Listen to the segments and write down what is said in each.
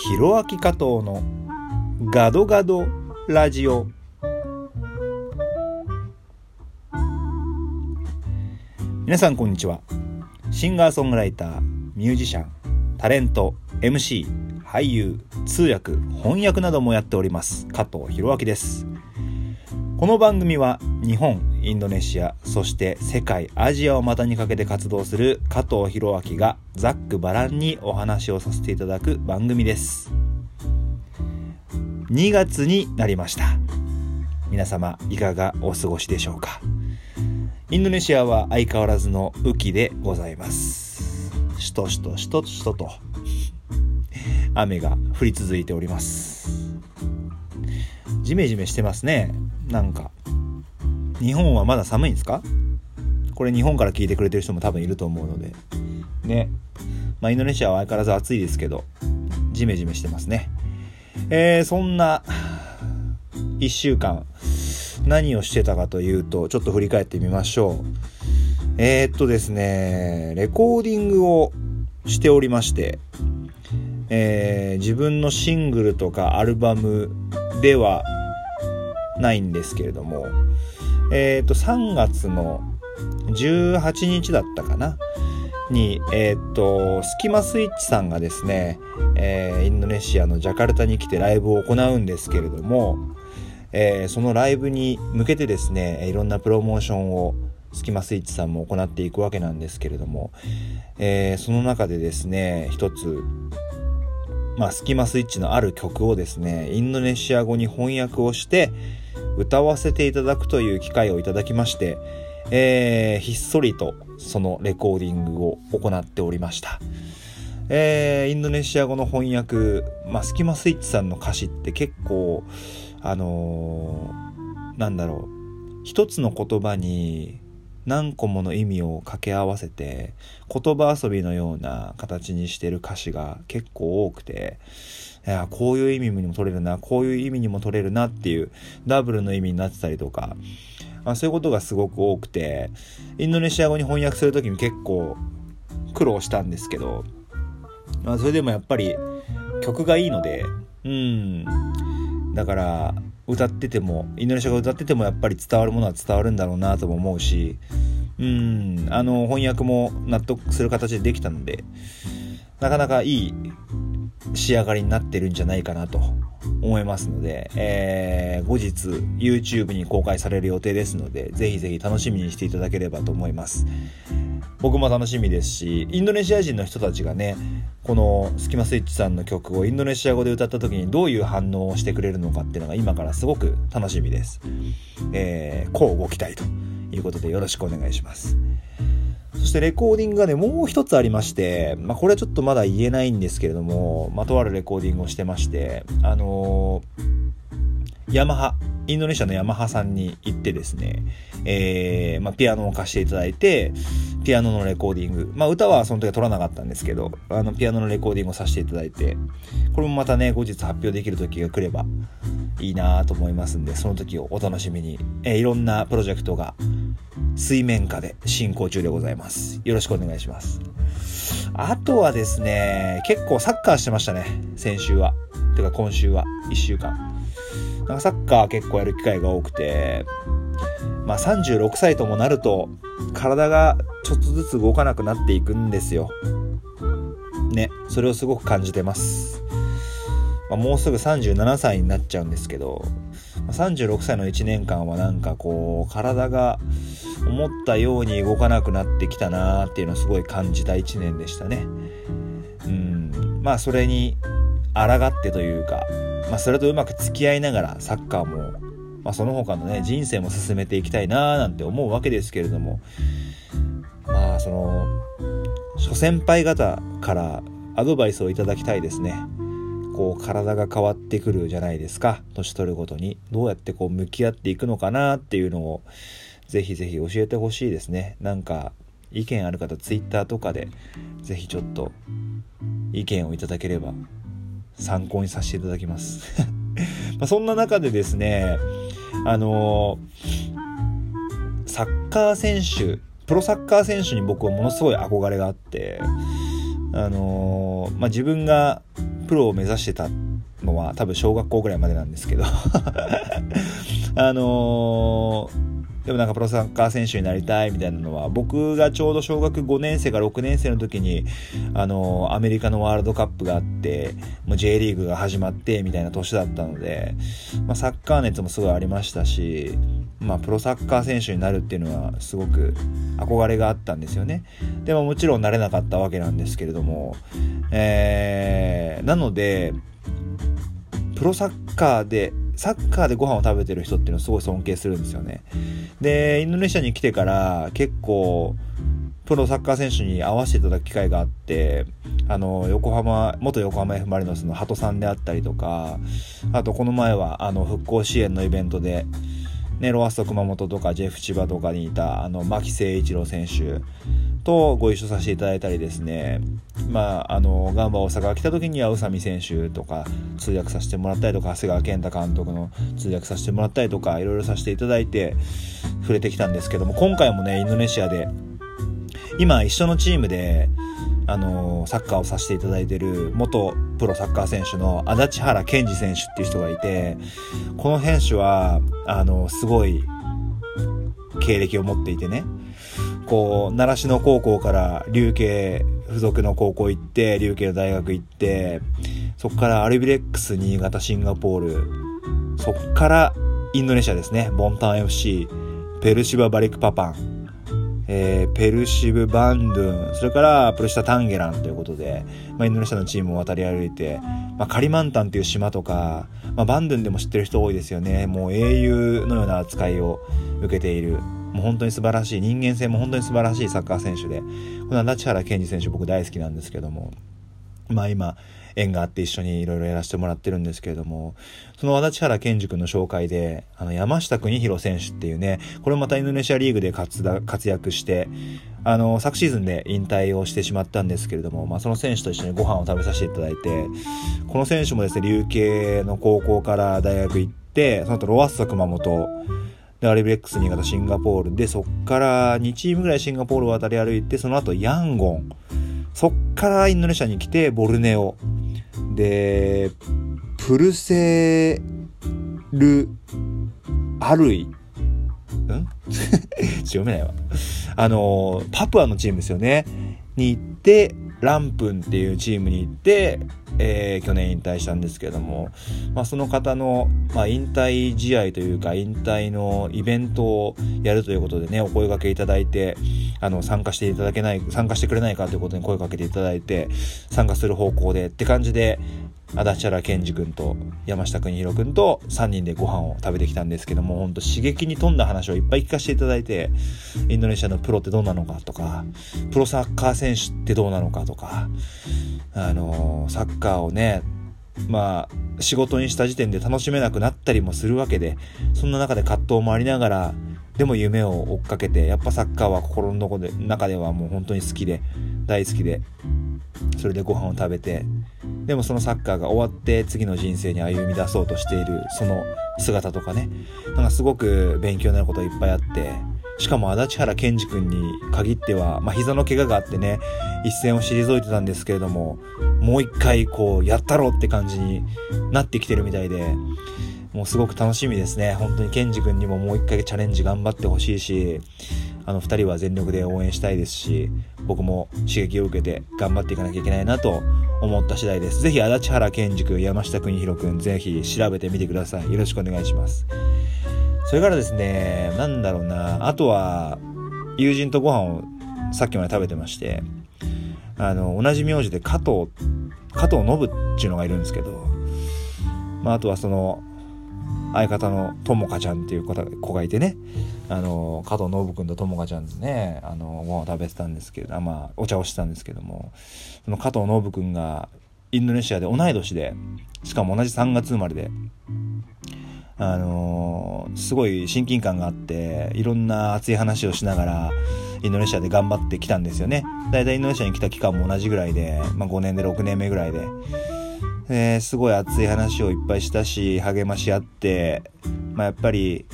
ひろあき加藤のガドガドラジオ。皆さんこんにちは。シンガーソングライターミュージシャンタレント MC 俳優通訳翻訳などもやっております加藤弘明です。この番組は日本インドネシアそして世界アジアを股にかけて活動する加藤弘明がざっくばらんにお話をさせていただく番組です。2月になりました。皆様いかがお過ごしでしょうか？インドネシアは相変わらずの雨季でございます。しとしとしとしとと。雨が降り続いております。ジメジメしてますね。なんか日本はまだ寒いんですか？これ日本から聞いてくれてる人も多分いると思うので。ね。まあインドネシアは相変わらず暑いですけどジメジメしてますね。えー、そんな1週間何をしてたかというとちょっと振り返ってみましょう。えー、っとですねレコーディングをしておりましてえー、自分のシングルとかアルバムではないんですけれども、えっ、ー、と、3月の18日だったかな？に、えっ、と、スキマスイッチさんがですね、えー、インドネシアのジャカルタに来てライブを行うんですけれども、えー、そのライブに向けてですね、いろんなプロモーションをスキマスイッチさんも行っていくわけなんですけれども、え、その中でですね、一つ、まあ、スキマスイッチのある曲をですね、インドネシア語に翻訳をして、歌わせていただくという機会をいただきまして、えー、ひっそりとそのレコーディングを行っておりました。えー、インドネシア語の翻訳、まあ、スキマスイッチさんの歌詞って結構、あのー、なんだろう、一つの言葉に何個もの意味を掛け合わせて言葉遊びのような形にしてる歌詞が結構多くていやこういう意味にも取れるなこういう意味にも取れるなっていうダブルの意味になってたりとか、まあ、そういうことがすごく多くてインドネシア語に翻訳する時に結構苦労したんですけど、まあ、それでもやっぱり曲がいいのでうん。だから歌っててもインドネシア語歌っててもやっぱり伝わるものは伝わるんだろうなとも思うしうんあの翻訳も納得する形でできたのでなかなかいい仕上がりになってるんじゃないかなと思いますので、えー、後日 YouTube に公開される予定ですのでぜひぜひ楽しみにしていただければと思います。僕も楽しみですしインドネシア人の人たちがねこのスキマスイッチさんの曲をインドネシア語で歌った時にどういう反応をしてくれるのかっていうのが今からすごく楽しみです。えー、こうご期待ということでよろしくお願いします。そしてレコーディングがね、もう一つありまして、まあ、これはちょっとまだ言えないんですけれども、まあ、とあるレコーディングをしてまして、あのー、ヤマハ、インドネシアのヤマハさんに行ってですね、えー、まあ、ピアノを貸していただいて、ピアノのレコーディング、まあ、歌はその時は取らなかったんですけど、あの、ピアノのレコーディングをさせていただいて、これもまたね、後日発表できる時が来ればいいなと思いますんで、その時をお楽しみに、えー、いろんなプロジェクトが水面下で進行中でございます。よろしくお願いします。あとはですね、結構サッカーしてましたね、先週は。てか今週は、1週間。なんかサッカー結構やる機会が多くて、まあ36歳ともなると、体がちょっとずつ動かなくなっていくんですよ。ね、それをすごく感じてます。まあ、もうすぐ37歳になっちゃうんですけど、ま36歳の1年間はなんかこう、体が思ったように動かなくなってきたなーっていうのをすごい感じた1年でしたね。うん、まあそれに抗ってというか、まあ、それとうまく付き合いながらサッカーも、まあ、その他のね人生も進めていきたいなーなんて思うわけですけれども。まあその諸先輩方からアドバイスをいただきたいですね。こう体が変わってくるじゃないですか。年取るごとに。どうやってこう向き合っていくのかなっていうのをぜひぜひ教えてほしいですね。なんか意見ある方 Twitter とかでぜひちょっと意見をいただければ参考にさせていただきます。まそんな中でですね、あのー、サッカー選手、プロサッカー選手に僕はものすごい憧れがあって、あのー、まあ、自分がプロを目指してたのは多分小学校ぐらいまでなんですけど。あのーでもなんかプロサッカー選手になりたいみたいなのは僕がちょうど小学5年生か6年生の時にあのアメリカのワールドカップがあってもう J リーグが始まってみたいな年だったので、まあ、サッカー熱もすごいありましたし、まあ、プロサッカー選手になるっていうのはすごく憧れがあったんですよね。でももちろんなれなかったわけなんですけれども、えー、なのでプロサッカーでサッカーでご飯を食べてる人っていうのをすごい尊敬するんですよね。で、インドネシアに来てから結構、プロサッカー選手に会わせていただく機会があって、あの、横浜、元横浜 F・ マリノスの鳩さんであったりとか、あとこの前は、あの、復興支援のイベントで、ね、ロアッソ熊本とかジェフ千葉とかにいた、あの、牧誠一郎選手とご一緒させていただいたりですね、まあ、あの、ガンバ大阪が来た時には宇佐美選手とか通訳させてもらったりとか、長谷川健太監督の通訳させてもらったりとか、いろいろさせていただいて触れてきたんですけども、今回もね、インドネシアで、今一緒のチームで、あのサッカーをさせていただいてる元プロサッカー選手の足立原健二選手っていう人がいて、この選手は、あの、すごい経歴を持っていてね、こう、習志野高校から琉球付属の高校行って、琉球の大学行って、そこからアルビレックス新潟シンガポール、そっからインドネシアですね、ボンタン FC、ペルシババリックパパン、えー、ペルシブ・バンドゥン、それからプルシタ・タンゲランということで、まあ、インドネシアのチームを渡り歩いて、まあ、カリマンタンという島とか、まあ、バンドゥンでも知ってる人多いですよね。もう英雄のような扱いを受けている。もう本当に素晴らしい、人間性も本当に素晴らしいサッカー選手で、この足原健二選手僕大好きなんですけども、まあ今、縁があって一緒にいろいろやらせてもらってるんですけれども、その和立原健二君の紹介で、あの、山下邦弘選手っていうね、これまたインドネシアリーグで活躍して、あの、昨シーズンで引退をしてしまったんですけれども、まあ、その選手と一緒にご飯を食べさせていただいて、この選手もですね、琉球の高校から大学行って、その後ロワッソ熊本、で、アリブレックス新潟、シンガポールで、そっから2チームぐらいシンガポールを渡り歩いて、その後ヤンゴン、そっからインドネシアに来て、ボルネオ、で、プルセル、アルイ、ん？読めないわ。あの、パプアのチームですよね。に行って、ランプンっていうチームに行って、えー、去年引退したんですけども、まあ、その方の、まあ、引退試合というか、引退のイベントをやるということでね、お声掛けいただいて、あの、参加していただけない、参加してくれないかということに声かけていただいて、参加する方向でって感じで、足立原健二君と山下邦弘君と3人でご飯を食べてきたんですけども、本当刺激に富んだ話をいっぱい聞かせていただいて、インドネシアのプロってどうなのかとか、プロサッカー選手ってどうなのかとか、あのサッカーをね、まあ、仕事にした時点で楽しめなくなったりもするわけで、そんな中で葛藤もありながら、でも夢を追っかけて、やっぱサッカーは心の中で中ではもう本当に好きで、大好きで、それでご飯を食べて、でもそのサッカーが終わって次の人生に歩み出そうとしているその姿とかね、なんかすごく勉強になることいっぱいあって、しかも足立原健二君に限っては、まあ、膝の怪我があってね、一線を退いてたんですけれども、もう一回こう、やったろうって感じになってきてるみたいで、もうすごく楽しみですね。本当に健二君にももう一回チャレンジ頑張ってほしいし、あの二人は全力で応援したいですし、僕も刺激を受けて頑張っていかなきゃいけないなと思った次第です。ぜひ足立原健二君、山下邦弘君、ぜひ調べてみてください。よろしくお願いします。それからですね、なんだろうな、あとは、友人とご飯をさっきまで食べてまして、あの、同じ名字で加藤、加藤信っていうのがいるんですけど、まあ、あとはその、相方のともかちゃんっていう子がいてね、あの、加藤信君とともかちゃんでね、あの、ご飯を食べてたんですけど、まあ、お茶をしてたんですけども、その加藤信君がインドネシアで同い年で、しかも同じ3月生まれで、あの、すごい親近感があって、いろんな熱い話をしながら、インドネシアで頑張ってきたんですよね。だいたいインドネシアに来た期間も同じぐらいで、まあ5年で6年目ぐらいで。えー、すごい熱い話をいっぱいしたし、励まし合って、まあやっぱり、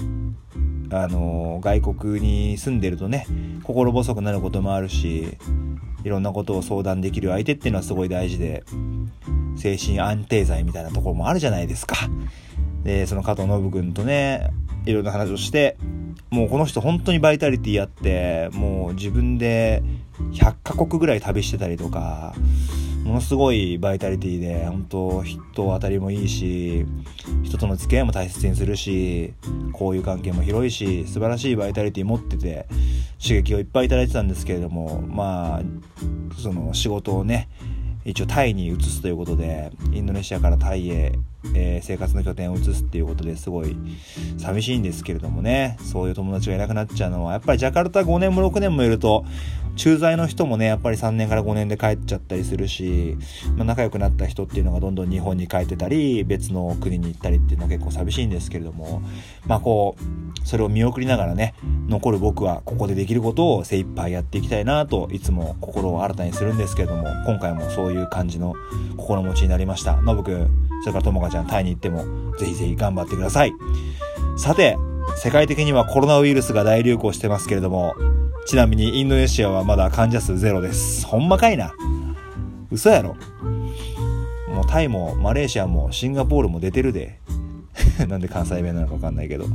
あのー、外国に住んでるとね、心細くなることもあるし、いろんなことを相談できる相手っていうのはすごい大事で、精神安定剤みたいなところもあるじゃないですか。で、その加藤信君とね、いろんな話をして、もうこの人本当にバイタリティあって、もう自分で100カ国ぐらい旅してたりとか、ものすごいバイタリティで、本当人当たりもいいし、人との付き合いも大切にするし、交友関係も広いし、素晴らしいバイタリティ持ってて、刺激をいっぱいいただいてたんですけれども、まあ、その仕事をね、一応タイに移すということでインドネシアからタイへ、えー、生活の拠点を移すっていうことですごい寂しいんですけれどもね。そういう友達がいなくなっちゃうのはやっぱりジャカルタ5年も6年もいると駐在の人もねやっぱり3年から5年で帰っちゃったりするし、まあ、仲良くなった人っていうのがどんどん日本に帰ってたり別の国に行ったりっていうのは結構寂しいんですけれどもまあこうそれを見送りながらね残る僕はここでできることを精一杯やっていきたいなといつも心を新たにするんですけれども今回もそういう感じの心持ちになりました。ノブくんそれからともかちゃんタイに行ってもぜひぜひ頑張ってくださいさて世界的にはコロナウイルスが大流行してますけれどもちなみにインドネシアはまだ患者数ゼロです。ほんまかいな。嘘やろ。もうタイもマレーシアもシンガポールも出てるで。なんで関西弁なのかわかんないけど。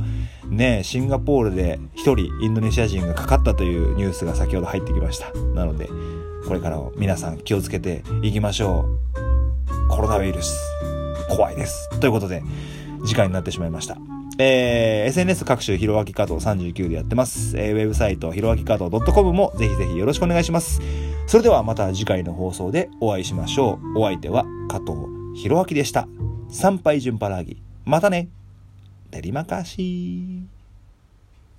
ねえ、シンガポールで1人インドネシア人がかかったというニュースが先ほど入ってきました。なので、これからも皆さん気をつけていきましょう。コロナウイルス、怖いです。ということで、次回になってしまいました。えー、SNS 各種ひろあき加藤39でやってます。えー、ウェブサイトひろあき加藤 .com もぜひぜひよろしくお願いします。それではまた次回の放送でお会いしましょう。お相手は加藤ひろあきでした。参拝順パラギ。またね。デリマカシー。